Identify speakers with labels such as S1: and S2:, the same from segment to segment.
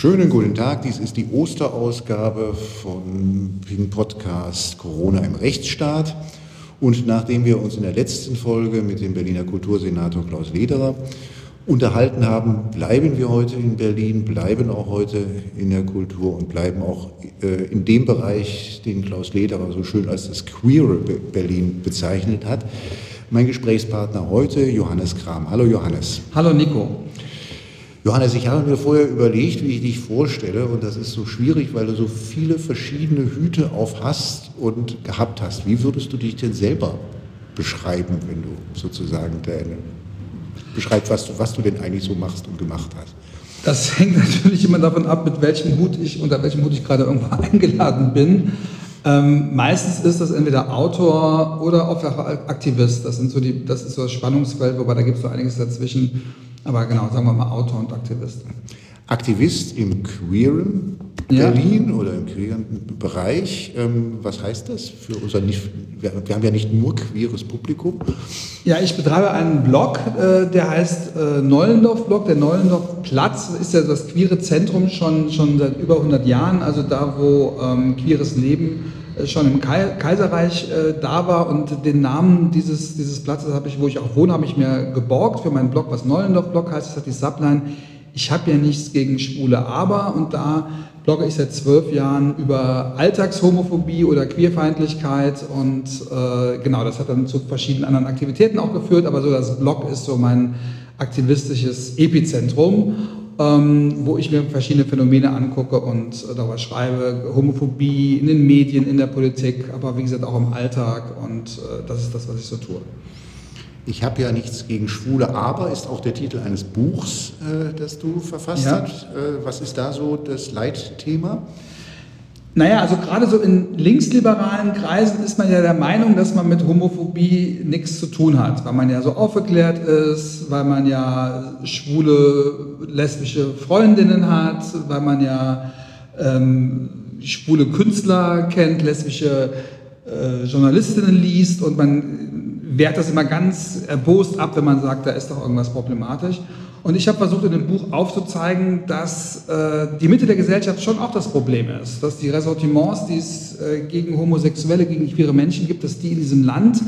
S1: Schönen guten Tag, dies ist die Osterausgabe von Ping Podcast Corona im Rechtsstaat. Und nachdem wir uns in der letzten Folge mit dem Berliner Kultursenator Klaus Lederer unterhalten haben, bleiben wir heute in Berlin, bleiben auch heute in der Kultur und bleiben auch äh, in dem Bereich, den Klaus Lederer so schön als das queere Berlin bezeichnet hat. Mein Gesprächspartner heute, Johannes Kram. Hallo Johannes.
S2: Hallo Nico.
S1: Johannes, ich habe mir vorher überlegt, wie ich dich vorstelle und das ist so schwierig, weil du so viele verschiedene Hüte auf hast und gehabt hast. Wie würdest du dich denn selber beschreiben, wenn du sozusagen deine beschreibst, was du, was du denn eigentlich so machst und gemacht hast?
S2: Das hängt natürlich immer davon ab, mit welchem Hut ich, unter welchem Hut ich gerade irgendwo eingeladen bin. Ähm, meistens ist das entweder Autor oder auch Aktivist. Das, sind so die, das ist so das Spannungsfeld, wobei da gibt es so einiges dazwischen. Aber genau, sagen wir mal Autor und Aktivist.
S1: Aktivist im queeren ja. Berlin oder im queeren Bereich. Ähm, was heißt das für unser nicht, wir, haben ja nicht nur queeres Publikum.
S2: Ja, ich betreibe einen Blog, äh, der heißt äh, Neulendorf-Blog. Der Neulendorf-Platz ist ja das queere Zentrum schon, schon seit über 100 Jahren, also da, wo ähm, queeres Leben schon im Kaiserreich äh, da war und den Namen dieses, dieses Platzes habe ich, wo ich auch wohne, habe ich mir geborgt für meinen Blog, was Neulendorf-Blog heißt. Das hat die Subline ich habe ja nichts gegen Schwule, aber und da blogge ich seit zwölf Jahren über Alltagshomophobie oder Queerfeindlichkeit und äh, genau, das hat dann zu verschiedenen anderen Aktivitäten auch geführt, aber so das Blog ist so mein aktivistisches Epizentrum, wo ich mir verschiedene Phänomene angucke und äh, darüber schreibe, Homophobie in den Medien, in der Politik, aber wie gesagt auch im Alltag und äh, das ist das, was ich so tue.
S1: Ich habe ja nichts gegen Schwule, aber ist auch der Titel eines Buchs, äh, das du verfasst ja. hast. Was ist da so das Leitthema?
S2: Naja, also gerade so in linksliberalen Kreisen ist man ja der Meinung, dass man mit Homophobie nichts zu tun hat, weil man ja so aufgeklärt ist, weil man ja schwule, lesbische Freundinnen hat, weil man ja ähm, schwule Künstler kennt, lesbische äh, Journalistinnen liest und man wehrt das immer ganz erbost ab, wenn man sagt, da ist doch irgendwas problematisch. Und ich habe versucht, in dem Buch aufzuzeigen, dass äh, die Mitte der Gesellschaft schon auch das Problem ist. Dass die Ressortiments, die es äh, gegen Homosexuelle, gegen queere Menschen gibt, dass die in diesem Land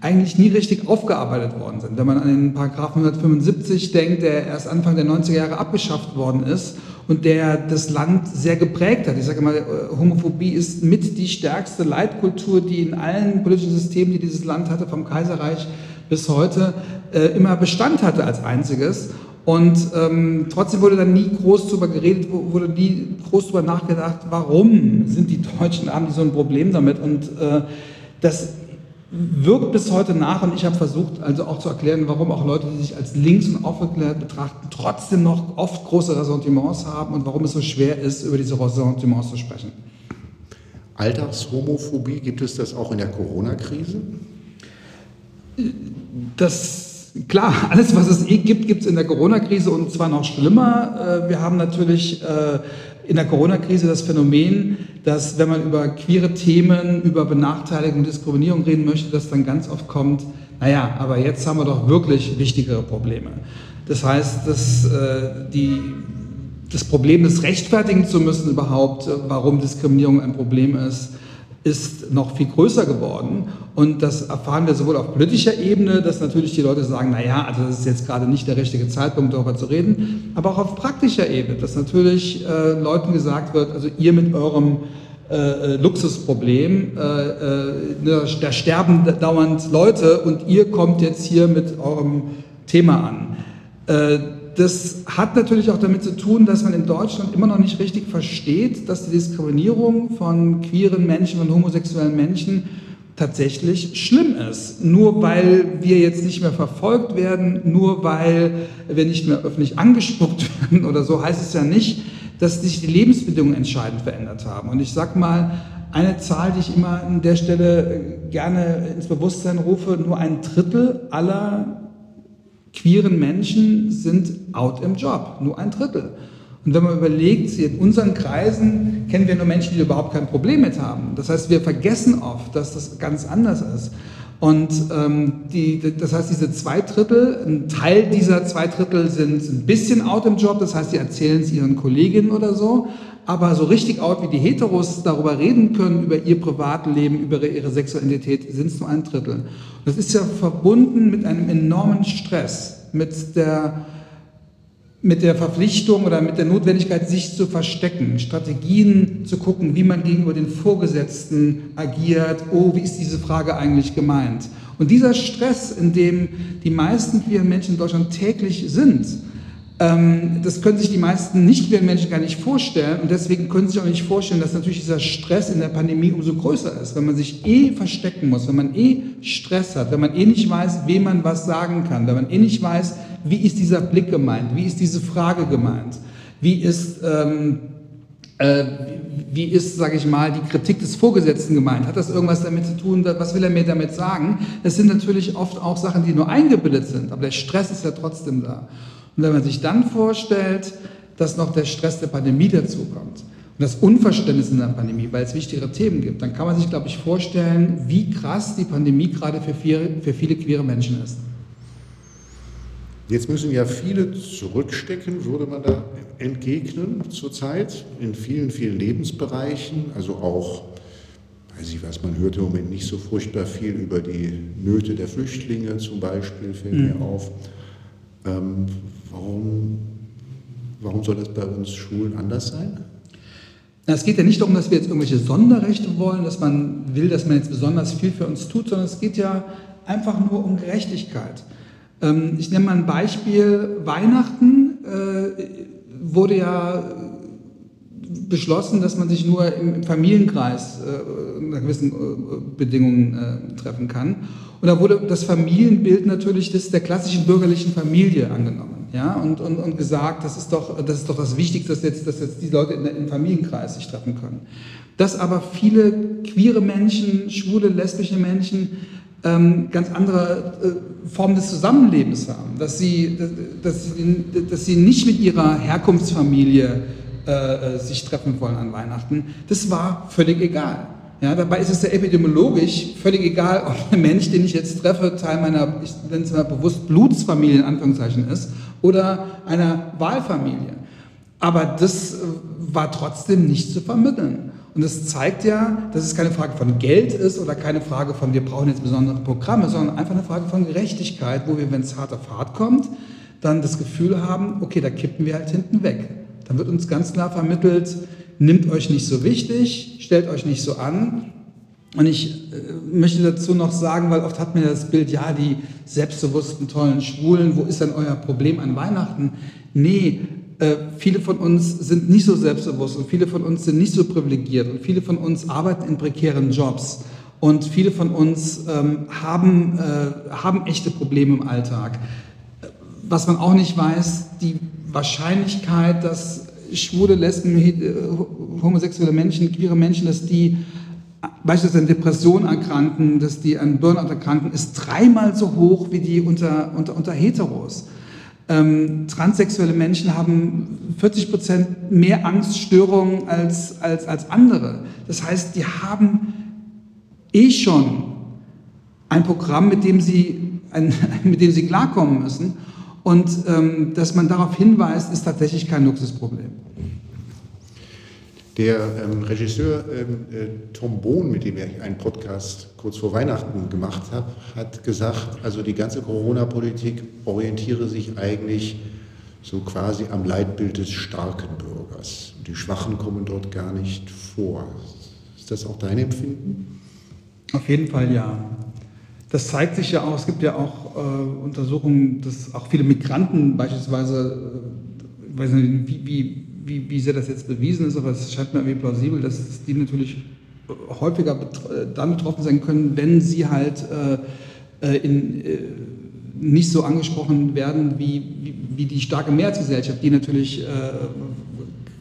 S2: eigentlich nie richtig aufgearbeitet worden sind. Wenn man an den Paragraphen 175 denkt, der erst Anfang der 90er Jahre abgeschafft worden ist und der das Land sehr geprägt hat. Ich sage immer, äh, Homophobie ist mit die stärkste Leitkultur, die in allen politischen Systemen, die dieses Land hatte, vom Kaiserreich bis heute, äh, immer Bestand hatte als einziges. Und ähm, trotzdem wurde dann nie groß darüber geredet, wurde nie groß darüber nachgedacht, warum sind die Deutschen, haben die so ein Problem damit. Und äh, das wirkt bis heute nach und ich habe versucht, also auch zu erklären, warum auch Leute, die sich als links und aufgeklärt betrachten, trotzdem noch oft große Ressentiments haben und warum es so schwer ist, über diese Ressentiments zu sprechen.
S1: Alltagshomophobie, gibt es das auch in der Corona-Krise?
S2: Das, klar, alles, was es eh gibt, gibt es in der Corona-Krise und zwar noch schlimmer. Äh, wir haben natürlich äh, in der Corona-Krise das Phänomen, dass wenn man über queere Themen, über Benachteiligung, Diskriminierung reden möchte, dass dann ganz oft kommt, naja, aber jetzt haben wir doch wirklich wichtigere Probleme. Das heißt, dass äh, die, das Problem, das rechtfertigen zu müssen überhaupt, warum Diskriminierung ein Problem ist, ist noch viel größer geworden. Und das erfahren wir sowohl auf politischer Ebene, dass natürlich die Leute sagen, naja, also das ist jetzt gerade nicht der richtige Zeitpunkt, darüber zu reden, aber auch auf praktischer Ebene, dass natürlich äh, Leuten gesagt wird, also ihr mit eurem äh, äh Luxusproblem, äh, äh, ne, da sterben dauernd Leute und ihr kommt jetzt hier mit eurem Thema an. Das hat natürlich auch damit zu tun, dass man in Deutschland immer noch nicht richtig versteht, dass die Diskriminierung von queeren Menschen, von homosexuellen Menschen tatsächlich schlimm ist. Nur weil wir jetzt nicht mehr verfolgt werden, nur weil wir nicht mehr öffentlich angespuckt werden oder so, heißt es ja nicht, dass sich die Lebensbedingungen entscheidend verändert haben. Und ich sage mal, eine Zahl, die ich immer an der Stelle gerne ins Bewusstsein rufe, nur ein Drittel aller queeren Menschen sind out im Job, nur ein Drittel. Und wenn man überlegt, in unseren Kreisen kennen wir nur Menschen, die überhaupt kein Problem mit haben. Das heißt, wir vergessen oft, dass das ganz anders ist. Und ähm, die, das heißt, diese zwei Drittel, ein Teil dieser zwei Drittel sind ein bisschen out im Job, das heißt, sie erzählen es ihren Kolleginnen oder so, aber so richtig out, wie die Heteros darüber reden können, über ihr Privatleben, über ihre Sexualität, sind es nur ein Drittel. Und das ist ja verbunden mit einem enormen Stress, mit der mit der Verpflichtung oder mit der Notwendigkeit, sich zu verstecken, Strategien zu gucken, wie man gegenüber den Vorgesetzten agiert, oh, wie ist diese Frage eigentlich gemeint? Und dieser Stress, in dem die meisten queeren Menschen in Deutschland täglich sind, das können sich die meisten nicht queeren Menschen gar nicht vorstellen und deswegen können sie sich auch nicht vorstellen, dass natürlich dieser Stress in der Pandemie umso größer ist, wenn man sich eh verstecken muss, wenn man eh Stress hat, wenn man eh nicht weiß, wem man was sagen kann, wenn man eh nicht weiß, wie ist dieser Blick gemeint? Wie ist diese Frage gemeint? Wie ist, ähm, äh, wie ist, sage ich mal, die Kritik des Vorgesetzten gemeint? Hat das irgendwas damit zu tun? Was will er mir damit sagen? Das sind natürlich oft auch Sachen, die nur eingebildet sind, aber der Stress ist ja trotzdem da. Und wenn man sich dann vorstellt, dass noch der Stress der Pandemie dazukommt, und das Unverständnis in der Pandemie, weil es wichtigere Themen gibt, dann kann man sich, glaube ich, vorstellen, wie krass die Pandemie gerade für viele, für viele queere Menschen ist.
S1: Jetzt müssen ja viele zurückstecken, würde man da entgegnen zurzeit, in vielen, vielen Lebensbereichen, also auch, weiß ich was, man hört im Moment nicht so furchtbar viel über die Nöte der Flüchtlinge zum Beispiel, fällt mhm. mir auf. Ähm, warum, warum soll das bei uns Schulen anders sein?
S2: Es geht ja nicht darum, dass wir jetzt irgendwelche Sonderrechte wollen, dass man will, dass man jetzt besonders viel für uns tut, sondern es geht ja einfach nur um Gerechtigkeit. Ähm, ich nenne mal ein Beispiel. Weihnachten äh, wurde ja beschlossen, dass man sich nur im, Familienkreis äh, unter gewissen äh, Bedingungen treffen kann. Und da wurde das Familienbild natürlich des, der klassischen bürgerlichen Familie angenommen. Ja, und, und, und gesagt, das ist, doch, das ist doch das Wichtigste, dass jetzt, dass jetzt die Leute in, im Familienkreis sich treffen können. Dass aber viele queere Menschen, schwule, lesbische Menschen ähm, ganz andere äh, Formen des Zusammenlebens haben, dass sie, dass, sie, dass sie nicht mit ihrer Herkunftsfamilie äh, äh, sich treffen wollen an Weihnachten, das war völlig egal. Ja, dabei ist es ja epidemiologisch völlig egal, ob ein Mensch, den ich jetzt treffe, Teil meiner, ich nenne es mal bewusst Blutsfamilie in Anführungszeichen ist oder einer Wahlfamilie. Aber das äh, war trotzdem nicht zu vermitteln. Und das zeigt ja, dass es keine Frage von Geld ist oder keine Frage von, wir brauchen jetzt besondere Programme, sondern einfach eine Frage von Gerechtigkeit, wo wir, wenn es hart auf hart kommt, dann das Gefühl haben, okay, da kippen wir halt hinten weg. Dann wird uns ganz klar vermittelt, nimmt euch nicht so wichtig, stellt euch nicht so an. Und ich äh, möchte dazu noch sagen, weil oft hat mir das Bild, ja, die selbstbewussten, tollen Schwulen, wo ist denn euer Problem an Weihnachten? Nee, äh, viele von uns sind nicht so selbstbewusst und viele von uns sind nicht so privilegiert und viele von uns arbeiten in prekären Jobs und viele von uns ähm, haben, äh, haben echte Probleme im Alltag. Was man auch nicht weiß, die Wahrscheinlichkeit, dass schwule, Lesben, äh, homosexuelle Menschen, queere Menschen, dass die beispielsweise an Depressionen erkranken, dass die an Burnout erkranken, ist dreimal so hoch wie die unter, unter, unter Heteros. Ähm, transsexuelle Menschen haben 40 Prozent mehr Angststörungen als, als, als andere. Das heißt, die haben eh schon ein Programm, mit dem sie, ein, mit dem sie klarkommen müssen. Und ähm, dass man darauf hinweist, ist tatsächlich kein Luxusproblem.
S1: Der ähm, Regisseur ähm, äh, Tom Bohn, mit dem ich einen Podcast kurz vor Weihnachten gemacht habe, hat gesagt, also die ganze Corona-Politik orientiere sich eigentlich so quasi am Leitbild des starken Bürgers. Die Schwachen kommen dort gar nicht vor. Ist das auch dein Empfinden?
S2: Auf jeden Fall ja. Das zeigt sich ja auch, es gibt ja auch äh, Untersuchungen, dass auch viele Migranten beispielsweise, äh, weiß nicht, wie, wie wie, wie sehr das jetzt bewiesen ist, aber es scheint mir irgendwie plausibel, dass die natürlich häufiger dann betroffen sein können, wenn sie halt äh, äh, in, äh, nicht so angesprochen werden wie, wie, wie, die starke Mehrheitsgesellschaft, die natürlich, äh,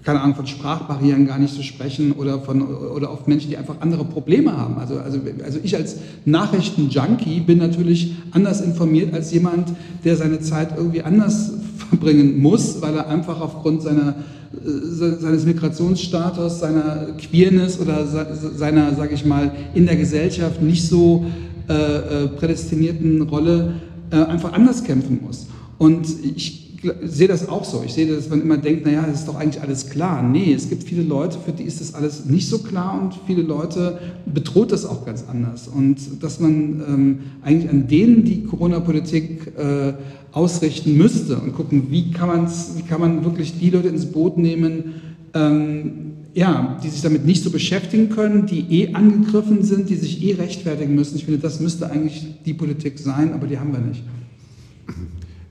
S2: keine Ahnung, von Sprachbarrieren gar nicht zu sprechen oder, von, oder oft Menschen, die einfach andere Probleme haben. Also, also, also ich als Nachrichtenjunkie bin natürlich anders informiert als jemand, der seine Zeit irgendwie anders verbringen muss, weil er einfach aufgrund seiner seines Migrationsstatus, seiner Queerness oder seiner, sage ich mal, in der Gesellschaft nicht so äh, äh, prädestinierten Rolle äh, einfach anders kämpfen muss. Und ich sehe das auch so. Ich sehe, dass man immer denkt, naja, es ist doch eigentlich alles klar. Nee, es gibt viele Leute, für die ist das alles nicht so klar und viele Leute bedroht das auch ganz anders. Und dass man ähm, eigentlich an denen die Corona-Politik äh, ausrichten müsste und gucken, wie kann, man's, wie kann man wirklich die Leute ins Boot nehmen, ähm, ja, die sich damit nicht so beschäftigen können, die eh angegriffen sind, die sich eh rechtfertigen müssen. Ich finde, das müsste eigentlich die Politik sein, aber die haben wir nicht.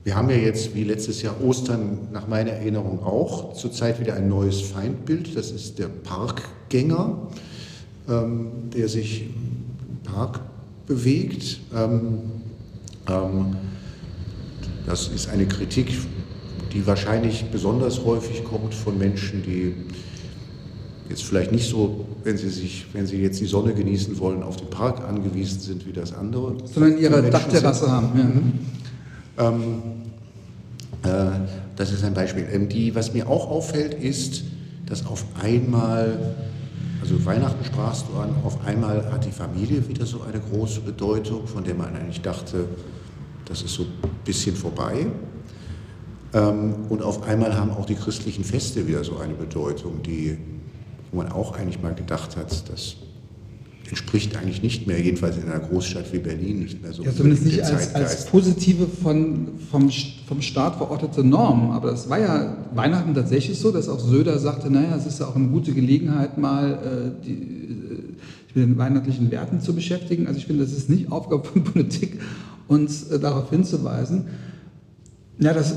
S1: Wir haben ja jetzt wie letztes Jahr Ostern nach meiner Erinnerung auch zurzeit wieder ein neues Feindbild. Das ist der Parkgänger, ähm, der sich im Park bewegt. Ähm, ähm, das ist eine Kritik, die wahrscheinlich besonders häufig kommt von Menschen, die jetzt vielleicht nicht so, wenn sie sich, wenn sie jetzt die Sonne genießen wollen, auf den Park angewiesen sind wie das andere.
S2: Sondern ihre Dachterrasse haben. Ja.
S1: Ähm, äh, das ist ein Beispiel. Ähm, die, was mir auch auffällt, ist, dass auf einmal, also Weihnachten sprachst du an, auf einmal hat die Familie wieder so eine große Bedeutung, von der man eigentlich dachte, das ist so ein bisschen vorbei. Ähm, und auf einmal haben auch die christlichen Feste wieder so eine Bedeutung, die, wo man auch eigentlich mal gedacht hat, dass entspricht eigentlich nicht mehr, jedenfalls in einer Großstadt wie Berlin, nicht mehr so.
S2: Ja, zumindest nicht als, als, positive von, vom, vom Staat verortete Norm. Aber das war ja Weihnachten tatsächlich so, dass auch Söder sagte, naja, es ist ja auch eine gute Gelegenheit, mal äh, die, äh, mit den weihnachtlichen Werten zu beschäftigen. Also ich finde, das ist nicht Aufgabe von Politik, uns äh, darauf hinzuweisen. Ja, das,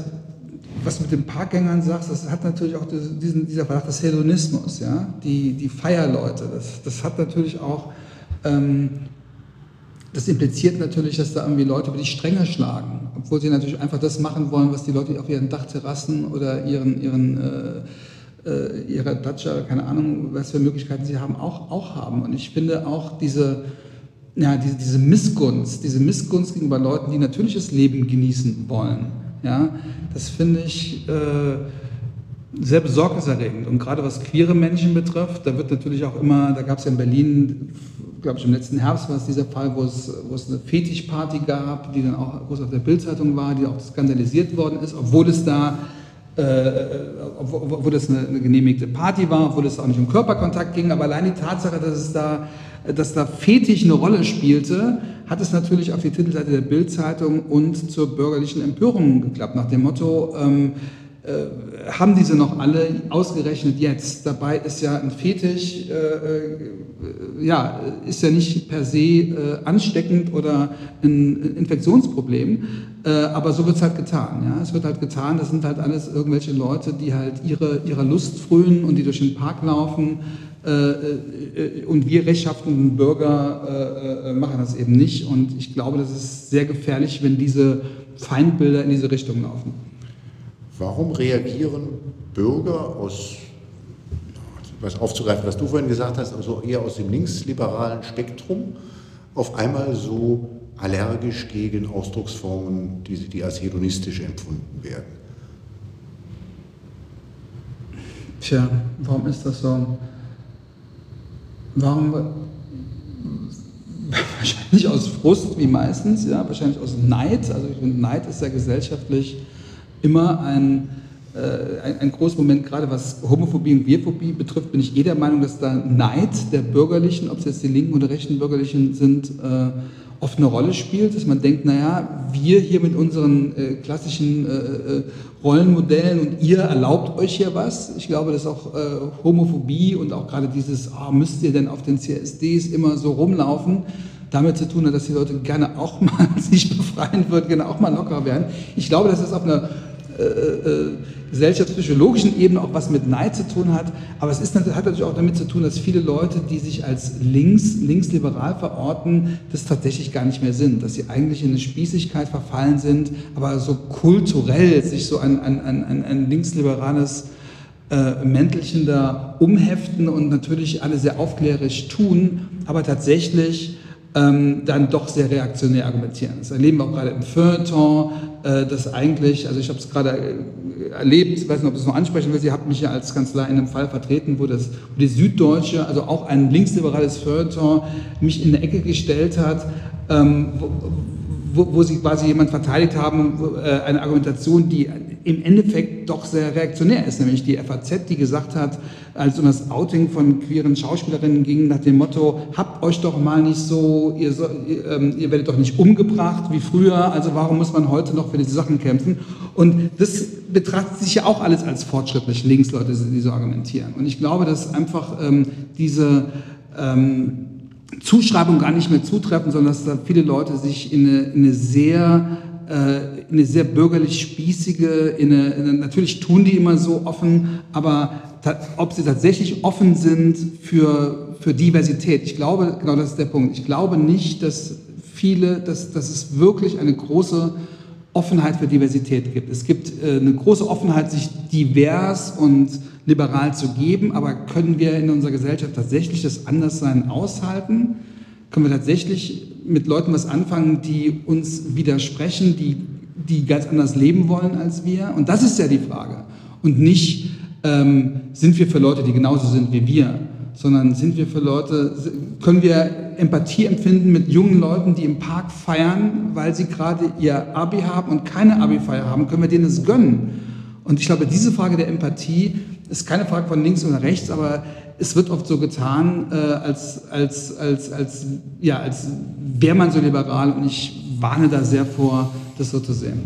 S2: was du mit den Parkgängern sagst, das hat natürlich auch diesen, dieser Verdacht des Hedonismus, ja, die, die Feierleute. Das, das hat natürlich auch das impliziert natürlich, dass da irgendwie Leute über die Stränge schlagen, obwohl sie natürlich einfach das machen wollen, was die Leute auf ihren Dachterrassen oder ihren, ihren äh, äh, ihrer Dacia, keine Ahnung, was für Möglichkeiten sie haben, auch, auch haben. Und ich finde auch diese, ja, diese, diese Missgunst, diese Missgunst gegenüber Leuten, die natürliches Leben genießen wollen, ja, das finde ich äh, sehr besorgniserregend. Und gerade was queere Menschen betrifft, da wird natürlich auch immer, da gab es ja in Berlin glaube ich, im letzten Herbst war es dieser Fall, wo es, wo es eine Fetischparty gab, die dann auch groß auf der Bildzeitung war, die auch skandalisiert worden ist, obwohl es da äh, obwohl, obwohl das eine, eine, genehmigte Party war, obwohl es auch nicht um Körperkontakt ging, aber allein die Tatsache, dass es da, dass da Fetisch eine Rolle spielte, hat es natürlich auf die Titelseite der Bildzeitung und zur bürgerlichen Empörung geklappt, nach dem Motto, ähm, äh, haben diese noch alle ausgerechnet jetzt. Dabei ist ja ein Fetisch, äh, äh, ja, ist ja nicht per se äh, ansteckend oder ein Infektionsproblem, äh, aber so wird es halt getan. Ja? Es wird halt getan, das sind halt alles irgendwelche Leute, die halt ihre, ihrer Lust frönen und die durch den Park laufen. Und wir rechtschaffenden Bürger machen das eben nicht. Und ich glaube, das ist sehr gefährlich, wenn diese Feindbilder in diese Richtung laufen.
S1: Warum reagieren Bürger aus, was aufzugreifen, was du vorhin gesagt hast, also eher aus dem linksliberalen Spektrum, auf einmal so allergisch gegen Ausdrucksformen, die, die als hedonistisch empfunden werden?
S2: Tja, warum ist das so? Warum? Wahrscheinlich aus Frust, wie meistens, ja, wahrscheinlich aus Neid. Also ich finde, Neid ist ja gesellschaftlich immer ein, äh, ein, ein großer Moment, gerade was Homophobie und Bierphobie betrifft, bin ich eh der Meinung, dass da Neid der Bürgerlichen, ob es jetzt die linken oder rechten Bürgerlichen sind, äh, oft eine Rolle spielt, dass man denkt, naja, wir hier mit unseren äh, klassischen äh, äh, Rollenmodellen und ihr erlaubt euch hier was. Ich glaube, dass auch äh, Homophobie und auch gerade dieses, oh, müsst ihr denn auf den CSDs immer so rumlaufen, damit zu tun hat, dass die Leute gerne auch mal sich befreien würden, gerne auch mal locker werden. Ich glaube, dass es auf einer äh, äh, gesellschaftspsychologischen Ebene auch was mit Neid zu tun hat. Aber es ist, hat natürlich auch damit zu tun, dass viele Leute, die sich als links, linksliberal verorten, das tatsächlich gar nicht mehr sind. Dass sie eigentlich in eine Spießigkeit verfallen sind, aber so kulturell sich so ein, ein, ein, ein linksliberales äh, Mäntelchen da umheften und natürlich alle sehr aufklärerisch tun, aber tatsächlich ähm, dann doch sehr reaktionär argumentieren. Das erleben wir auch gerade im Feuilleton, äh, dass eigentlich, also ich habe es gerade äh, erlebt, ich weiß nicht, ob ich es noch ansprechen will, Sie haben mich ja als Kanzler in einem Fall vertreten, wo, das, wo die Süddeutsche, also auch ein linksliberales Feuilleton, mich in eine Ecke gestellt hat, ähm, wo, wo, sie quasi jemand verteidigt haben, äh, eine Argumentation, die im Endeffekt doch sehr reaktionär ist, nämlich die FAZ, die gesagt hat, als um das Outing von queeren Schauspielerinnen ging, nach dem Motto, habt euch doch mal nicht so, ihr, so, ihr, ähm, ihr werdet doch nicht umgebracht wie früher, also warum muss man heute noch für diese Sachen kämpfen? Und das betrachtet sich ja auch alles als fortschrittlich, Linksleute, die so argumentieren. Und ich glaube, dass einfach ähm, diese ähm, Zuschreibung gar nicht mehr zutreffen, sondern dass da viele Leute sich in eine, in eine sehr äh, eine sehr bürgerlich spießige, in eine, in eine, natürlich tun die immer so offen, aber ob sie tatsächlich offen sind für, für Diversität, ich glaube, genau das ist der Punkt, ich glaube nicht, dass viele, dass, dass es wirklich eine große Offenheit für Diversität gibt. Es gibt äh, eine große Offenheit, sich divers und liberal zu geben, aber können wir in unserer Gesellschaft tatsächlich das Anderssein aushalten? Können wir tatsächlich mit Leuten was anfangen, die uns widersprechen, die, die ganz anders leben wollen als wir? Und das ist ja die Frage. Und nicht, ähm, sind wir für Leute, die genauso sind wie wir, sondern sind wir für Leute, können wir Empathie empfinden mit jungen Leuten, die im Park feiern, weil sie gerade ihr Abi haben und keine Abi-Feier haben, können wir denen es gönnen? Und ich glaube, diese Frage der Empathie ist keine Frage von links oder rechts, aber es wird oft so getan, äh, als, als, als, als, ja, als wäre man so liberal und ich warne da sehr vor, das so zu sehen.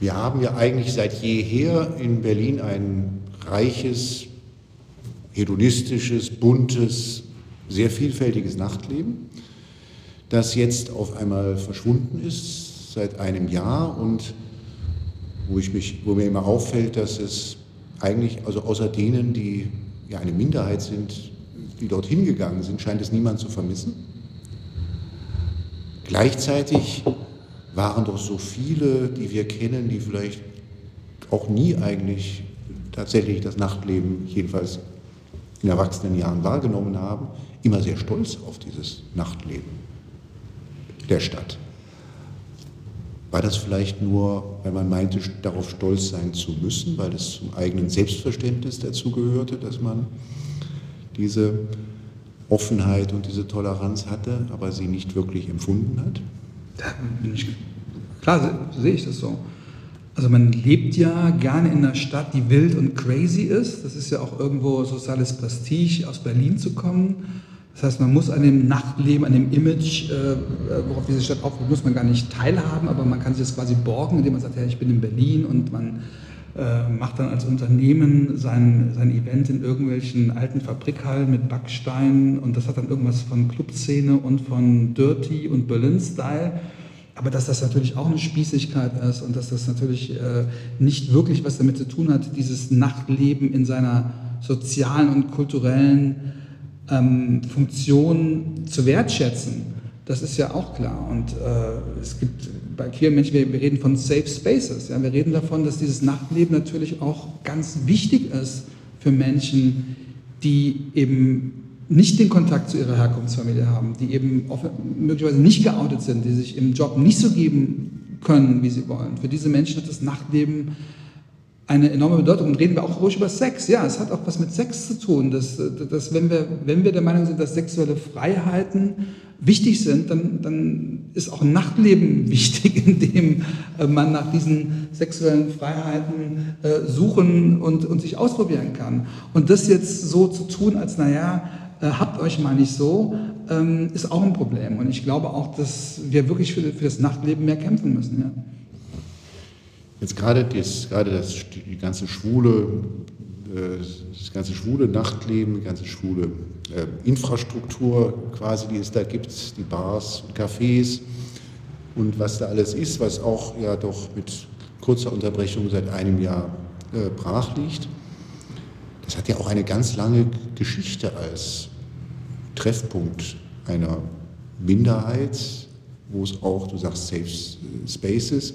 S1: Wir haben ja eigentlich seit jeher in Berlin ein reiches, hedonistisches, buntes, sehr vielfältiges Nachtleben, das jetzt auf einmal verschwunden ist seit einem Jahr und wo, ich mich, wo mir immer auffällt, dass es eigentlich, also außer denen, die ja eine Minderheit sind, die dorthin gegangen sind, scheint es niemand zu vermissen. Gleichzeitig waren doch so viele, die wir kennen, die vielleicht auch nie eigentlich tatsächlich das Nachtleben, jedenfalls in erwachsenen Jahren wahrgenommen haben, immer sehr stolz auf dieses Nachtleben der Stadt. War das vielleicht nur, weil man meinte, darauf stolz sein zu müssen, weil es zum eigenen Selbstverständnis dazugehörte, dass man diese Offenheit und diese Toleranz hatte, aber sie nicht wirklich empfunden hat?
S2: klar sehe ich das so. Also man lebt ja gerne in einer Stadt, die wild und crazy ist. Das ist ja auch irgendwo soziales Prestige, aus Berlin zu kommen. Das heißt, man muss an dem Nachtleben, an dem Image, äh, worauf diese Stadt aufbaut, muss man gar nicht teilhaben, aber man kann sich das quasi borgen, indem man sagt, ja, ich bin in Berlin und man äh, macht dann als Unternehmen sein, sein Event in irgendwelchen alten Fabrikhallen mit Backsteinen und das hat dann irgendwas von Clubszene und von Dirty und Berlin-Style. Aber dass das natürlich auch eine Spießigkeit ist und dass das natürlich äh, nicht wirklich was damit zu tun hat, dieses Nachtleben in seiner sozialen und kulturellen ähm, Funktion zu wertschätzen, das ist ja auch klar. Und äh, es gibt bei queeren Menschen, wir, wir, reden von Safe Spaces. Ja? Wir reden davon, dass dieses Nachtleben natürlich auch ganz wichtig ist für Menschen, die eben nicht den Kontakt zu ihrer Herkunftsfamilie haben, die eben möglicherweise nicht geoutet sind, die sich im Job nicht so geben können, wie sie wollen. Für diese Menschen hat das Nachtleben eine enorme Bedeutung. Und reden wir auch ruhig über Sex. Ja, es hat auch was mit Sex zu tun. Dass, dass wenn, wir, wenn wir der Meinung sind, dass sexuelle Freiheiten wichtig sind, dann, dann ist auch Nachtleben wichtig, indem äh, man nach diesen sexuellen Freiheiten äh, suchen und, und sich ausprobieren kann. Und das jetzt so zu tun, als naja, äh, habt euch mal nicht so, ähm, ist auch ein Problem. Und ich glaube auch, dass wir wirklich für, für das Nachtleben mehr kämpfen müssen. Ja.
S1: Jetzt gerade das, gerade das, die ganze schwule, äh, das ganze schwule Nachtleben, die ganze schwule äh, Infrastruktur quasi, die es da gibt, die Bars und Cafés und was da alles ist, was auch ja doch mit kurzer Unterbrechung seit einem Jahr äh, brach liegt. Das hat ja auch eine ganz lange Geschichte als Treffpunkt einer Minderheit, wo es auch, du sagst, Safe Spaces,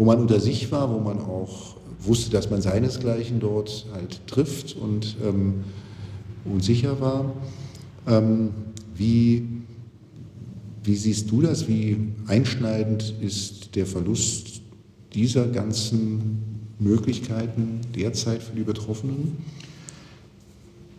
S1: wo man unter sich war, wo man auch wusste, dass man seinesgleichen dort halt trifft und, ähm, und war. Ähm, wie, wie siehst du das? Wie einschneidend ist der Verlust dieser ganzen Möglichkeiten derzeit für die Betroffenen?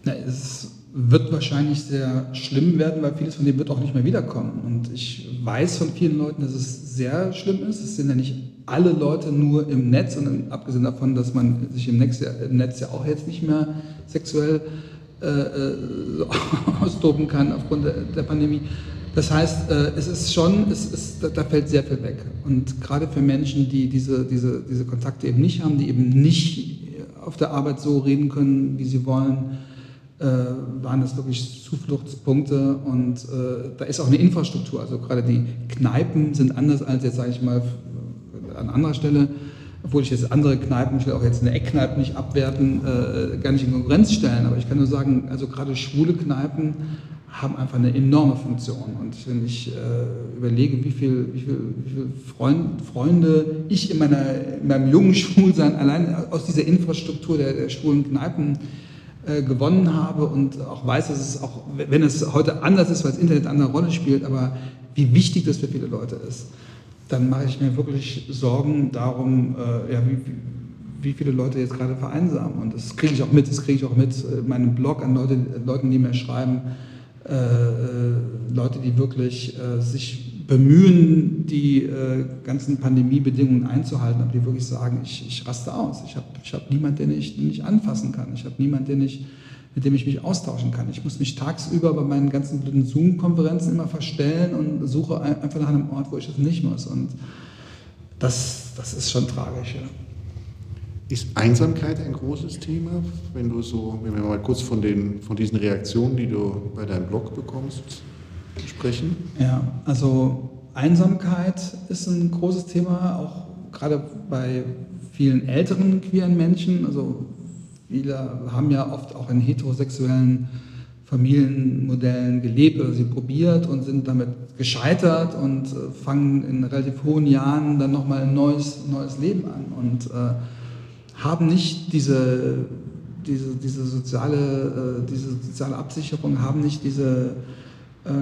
S2: Na, es wird wahrscheinlich sehr schlimm werden, weil vieles von dem wird auch nicht mehr wiederkommen. Und ich weiß von vielen Leuten, dass es sehr schlimm ist. Es sind ja nicht alle Leute nur im Netz, sondern abgesehen davon, dass man sich im Netz ja, im Netz ja auch jetzt nicht mehr sexuell äh, äh austoben kann aufgrund der, der Pandemie. Das heißt, äh, es ist schon, es ist, da fällt sehr viel weg. Und gerade für Menschen, die diese, diese, diese Kontakte eben nicht haben, die eben nicht auf der Arbeit so reden können, wie sie wollen, äh, waren das wirklich Zufluchtspunkte. Und äh, da ist auch eine Infrastruktur. Also gerade die Kneipen sind anders als jetzt, sage ich mal, an anderer Stelle. Obwohl ich jetzt andere Kneipen, ich will auch jetzt eine Eckkneipe nicht abwerten, gar nicht in Konkurrenz stellen. Aber ich kann nur sagen, also gerade schwule Kneipen haben einfach eine enorme Funktion. Und wenn ich äh, überlege, wie viele wie viel, wie viel Freund, Freunde ich in, meiner, in meinem jungen Schwulsein allein aus dieser Infrastruktur der, der schwulen Kneipen äh, gewonnen habe und auch weiß, dass es auch, wenn es heute anders ist, weil das Internet eine andere Rolle spielt, aber wie wichtig das für viele Leute ist, dann mache ich mir wirklich Sorgen darum, äh, ja, wie, wie viele Leute jetzt gerade vereinsamen. Und das kriege ich auch mit, das kriege ich auch mit in äh, meinem Blog an Leute, Leuten, die mir schreiben, äh, äh, Leute, die wirklich äh, sich bemühen, die äh, ganzen Pandemiebedingungen einzuhalten, aber die wirklich sagen, ich, ich raste aus. Ich habe ich hab niemanden, den ich, den ich anfassen kann. Ich habe niemanden, den ich, mit dem ich mich austauschen kann. Ich muss mich tagsüber bei meinen ganzen blöden Zoom-Konferenzen immer verstellen und suche einfach nach einem Ort, wo ich das nicht muss. Und das, das ist schon tragisch. Ja.
S1: Ist Einsamkeit ein großes Thema, wenn du so, wenn wir mal kurz von, den, von diesen Reaktionen, die du bei deinem Blog bekommst, sprechen?
S2: Ja, also Einsamkeit ist ein großes Thema, auch gerade bei vielen älteren queeren Menschen. Also viele haben ja oft auch in heterosexuellen Familienmodellen gelebt oder sie probiert und sind damit gescheitert und äh, fangen in relativ hohen Jahren dann nochmal ein neues, neues Leben an. Und äh, haben nicht diese, diese, diese, soziale, äh, diese soziale Absicherung, haben nicht diese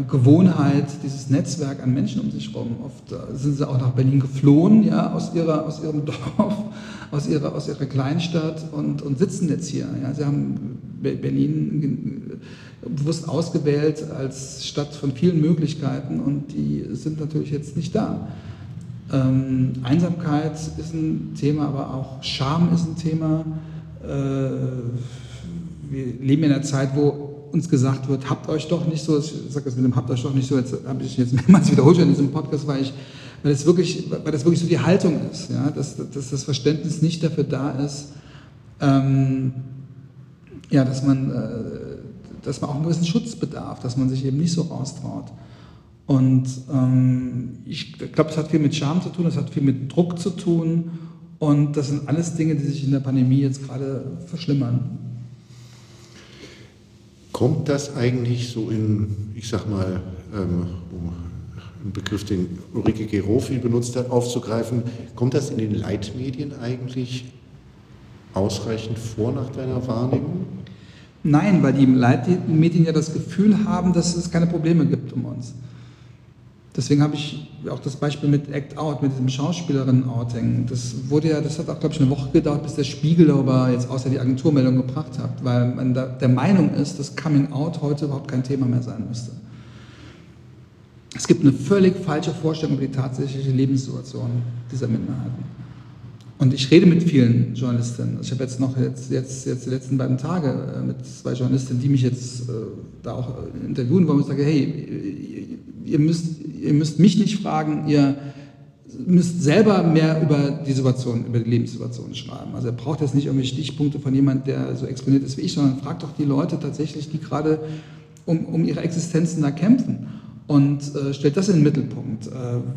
S2: Gewohnheit, dieses Netzwerk an Menschen um sich herum. Oft äh, sind sie auch nach Berlin geflohen, ja, aus, ihrer, aus ihrem Dorf, aus ihrer, aus ihrer Kleinstadt und, und sitzen jetzt hier. Ja. Sie haben Berlin bewusst ausgewählt als Stadt von vielen Möglichkeiten und die sind natürlich jetzt nicht da. Ähm, Einsamkeit ist ein Thema, aber auch Scham ist ein Thema. Äh, wir leben in einer Zeit, wo uns gesagt wird, habt euch doch nicht so, ich sage das mit dem habt euch doch nicht so, jetzt habe ich jetzt mehrmals wiederholt in diesem Podcast, weil ich, weil das wirklich, weil das wirklich so die Haltung ist, ja, dass, dass das Verständnis nicht dafür da ist, ähm, ja, dass man, äh, dass man auch einen gewissen Schutz bedarf, dass man sich eben nicht so raustraut. Und ähm, ich glaube, es hat viel mit Scham zu tun, es hat viel mit Druck zu tun. Und das sind alles Dinge, die sich in der Pandemie jetzt gerade verschlimmern.
S1: Kommt das eigentlich so in, ich sag mal, ähm, um einen Begriff, den Ulrike Gero viel benutzt hat, aufzugreifen, kommt das in den Leitmedien eigentlich ausreichend vor nach deiner Wahrnehmung?
S2: Nein, weil die Leitmedien ja das Gefühl haben, dass es keine Probleme gibt um uns. Deswegen habe ich auch das Beispiel mit Act Out, mit diesem Schauspielerinnen-Outing. Das wurde ja, das hat auch, glaube ich, eine Woche gedauert, bis der Spiegel darüber jetzt außer die Agenturmeldung gebracht hat, weil man da der Meinung ist, dass Coming Out heute überhaupt kein Thema mehr sein müsste. Es gibt eine völlig falsche Vorstellung über die tatsächliche Lebenssituation dieser Minderheiten. Und ich rede mit vielen Journalistinnen. Also ich habe jetzt noch jetzt, jetzt, jetzt die letzten beiden Tage äh, mit zwei Journalistinnen, die mich jetzt äh, da auch interviewen wollen und sagen, hey, ihr müsst, ihr müsst mich nicht fragen, ihr müsst selber mehr über die Situation, über die Lebenssituation schreiben. Also ihr braucht jetzt nicht irgendwelche Stichpunkte von jemand, der so exponiert ist wie ich, sondern fragt doch die Leute tatsächlich, die gerade um, um ihre Existenzen da kämpfen und äh, stellt das in den Mittelpunkt. Äh,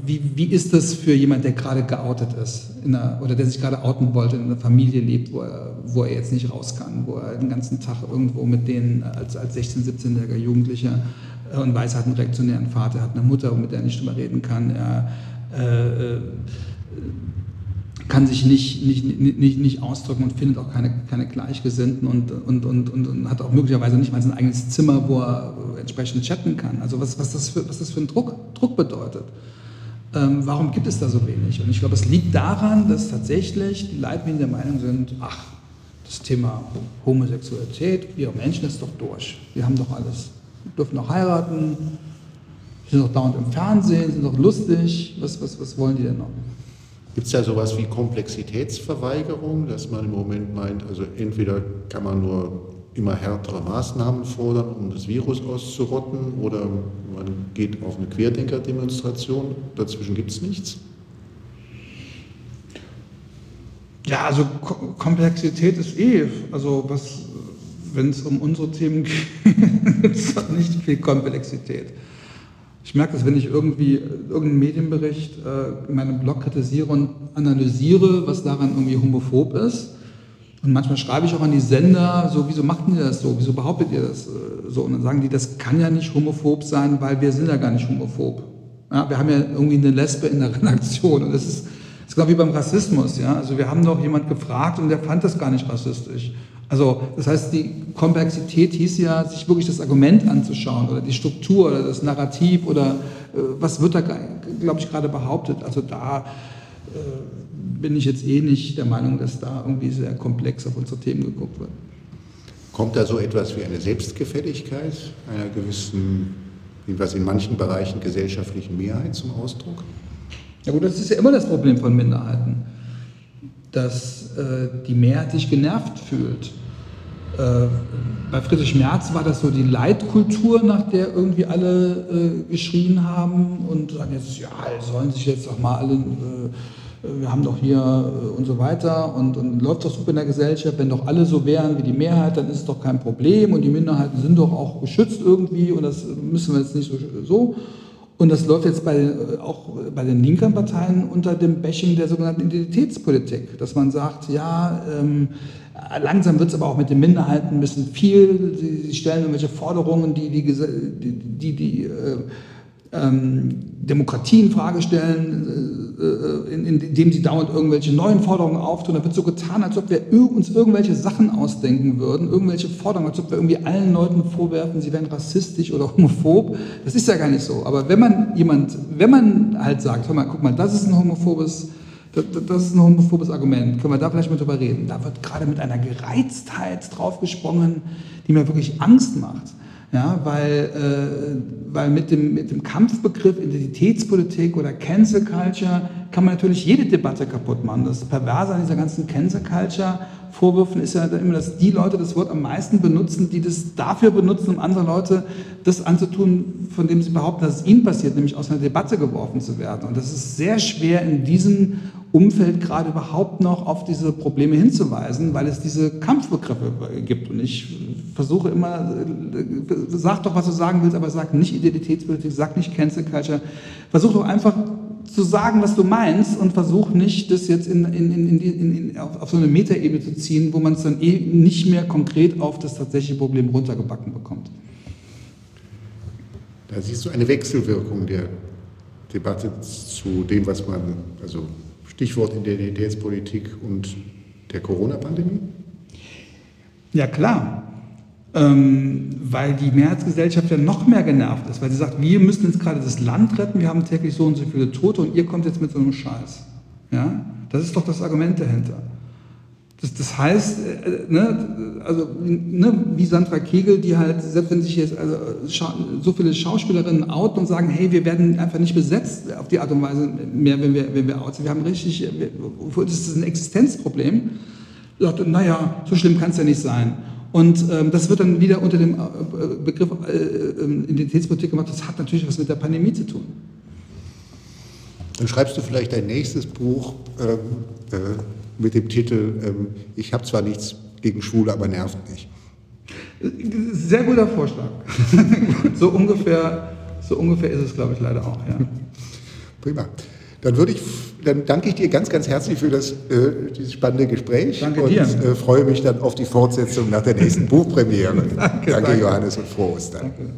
S2: wie, wie ist das für jemand, der gerade geoutet ist einer, oder der sich gerade outen wollte, in einer Familie lebt, wo er, wo er jetzt nicht raus kann, wo er den ganzen Tag irgendwo mit denen als, als 16-, 17-jähriger Jugendlicher und weiß, er hat einen reaktionären Vater, er hat eine Mutter, mit der er nicht drüber reden kann. Er äh, äh, kann sich nicht, nicht, nicht, nicht ausdrücken und findet auch keine, keine Gleichgesinnten und, und, und, und, hat auch möglicherweise nicht mal sein eigenes Zimmer, wo er entsprechend chatten kann. Also was, was, das, für, was das für ein Druck, Druck bedeutet. Ähm, warum gibt es da so wenig? Und ich glaube, es liegt daran, dass tatsächlich die Leitlinien der Meinung sind, ach, das Thema Homosexualität, wir Menschen ist doch durch. Wir haben doch alles. Dürfen doch heiraten, sind doch dauernd im Fernsehen, sind doch lustig. Was, was, was wollen die denn noch?
S1: Gibt es da sowas wie Komplexitätsverweigerung, dass man im Moment meint, also entweder kann man nur immer härtere Maßnahmen fordern, um das Virus auszurotten, oder man geht auf eine Querdenker-Demonstration, dazwischen gibt es nichts?
S2: Ja, also Komplexität ist eh, also was, wenn es um unsere Themen geht, gibt es nicht viel Komplexität. Ich merke das, wenn ich irgendwie irgendeinen Medienbericht äh, in meinem Blog kritisiere und analysiere, was daran irgendwie homophob ist. Und manchmal schreibe ich auch an die Sender, so, wieso macht ihr das so? Wieso behauptet ihr das äh, so? Und dann sagen die, das kann ja nicht homophob sein, weil wir sind ja gar nicht homophob. Ja, wir haben ja irgendwie eine Lesbe in der Redaktion und das ist, ist genau wie beim Rassismus. Ja? Also wir haben doch jemand gefragt und der fand das gar nicht rassistisch. Also das heißt, die Komplexität hieß ja, sich wirklich das Argument anzuschauen oder die Struktur oder das Narrativ oder äh, was wird da, glaube ich, gerade behauptet. Also da äh, bin ich jetzt eh nicht der Meinung, dass da irgendwie sehr komplex auf unsere Themen geguckt wird.
S1: Kommt da so etwas wie eine Selbstgefälligkeit einer gewissen, was in manchen Bereichen gesellschaftlichen Mehrheit zum Ausdruck?
S2: Ja gut, das ist ja immer das Problem von Minderheiten, dass äh, die Mehrheit sich genervt fühlt äh, bei Friedrich Merz war das so die Leitkultur, nach der irgendwie alle äh, geschrien haben und sagen jetzt, ja, sollen sich jetzt doch mal alle, äh, wir haben doch hier äh, und so weiter und, und läuft doch super in der Gesellschaft, wenn doch alle so wären wie die Mehrheit, dann ist es doch kein Problem und die Minderheiten sind doch auch geschützt irgendwie und das müssen wir jetzt nicht so. so. Und das läuft jetzt bei, äh, auch bei den linken Parteien unter dem Bashing der sogenannten Identitätspolitik, dass man sagt, ja, ähm, Langsam wird es aber auch mit den Minderheiten ein bisschen viel. Sie, stellen irgendwelche Forderungen, die die, die, die, die äh, Demokratie in Frage stellen, äh, äh indem sie dauernd irgendwelche neuen Forderungen auftun. Da wird so getan, als ob wir uns irgendwelche Sachen ausdenken würden, irgendwelche Forderungen, als ob wir irgendwie allen Leuten vorwerfen, sie wären rassistisch oder homophob. Das ist ja gar nicht so. Aber wenn man jemand, wenn man halt sagt, hör mal, guck mal, das ist ein homophobes das, ist ein homophobes Argument. Können wir da vielleicht mal drüber reden? Da wird gerade mit einer Gereiztheit draufgesprungen, die mir wirklich Angst macht. Ja, weil, äh, weil mit, dem, mit dem Kampfbegriff Identitätspolitik oder Cancel Culture kann man natürlich jede Debatte kaputt machen. Das Perverse an dieser ganzen Cancel Culture Vorwürfen ist ja immer, dass die Leute das Wort am meisten benutzen, die das dafür benutzen, um andere Leute das anzutun, von dem sie behaupten, dass es ihnen passiert, nämlich aus einer Debatte geworfen zu werden. Und das ist sehr schwer in diesem Umfeld gerade überhaupt noch auf diese Probleme hinzuweisen, weil es diese Kampfbegriffe gibt. Und ich versuche immer, sag doch, was du sagen willst, aber sag nicht Identitätspolitik, sag nicht Cancel Culture. Versuch doch einfach zu sagen, was du meinst und versuch nicht, das jetzt in, in, in, auf, auf, so eine Metaebene zu ziehen, wo man es dann eh nicht mehr konkret auf das tatsächliche Problem runtergebacken bekommt.
S1: Da siehst du eine Wechselwirkung der Debatte zu dem, was man, also Stichwort Identitätspolitik und der Corona-Pandemie?
S2: Ja, klar. Ähm, weil die Mehrheitsgesellschaft ja noch mehr genervt ist, weil sie sagt, wir müssen jetzt gerade das Land retten, wir haben täglich so und so viele Tote und ihr kommt jetzt mit so einem Scheiß. Ja? Das ist doch das Argument dahinter. Das, das heißt, äh, ne, also ne, wie Sandra Kegel, die halt, selbst wenn sich jetzt also, so viele Schauspielerinnen outen und sagen, hey, wir werden einfach nicht besetzt auf die Art und Weise mehr, wenn wir, wenn wir outen. Wir haben richtig, das ist ein Existenzproblem. Sagt, naja, so schlimm kann es ja nicht sein. Und ähm, das wird dann wieder unter dem äh, Begriff äh, ähm, Identitätspolitik gemacht. Das hat natürlich was mit der Pandemie zu tun.
S1: Dann schreibst du vielleicht dein nächstes Buch. Ähm, äh, mit dem Titel ähm, Ich habe zwar nichts gegen Schwule, aber nervt mich.
S2: Sehr guter Vorschlag. so, ungefähr, so ungefähr ist es, glaube ich, leider auch. Ja.
S1: Prima. Dann, würde ich, dann danke ich dir ganz, ganz herzlich für das, äh, dieses spannende Gespräch.
S2: Danke und dir.
S1: Äh, freue mich dann auf die Fortsetzung nach der nächsten Buchpremiere. danke, danke, danke, Johannes und frohe Ostern. Danke.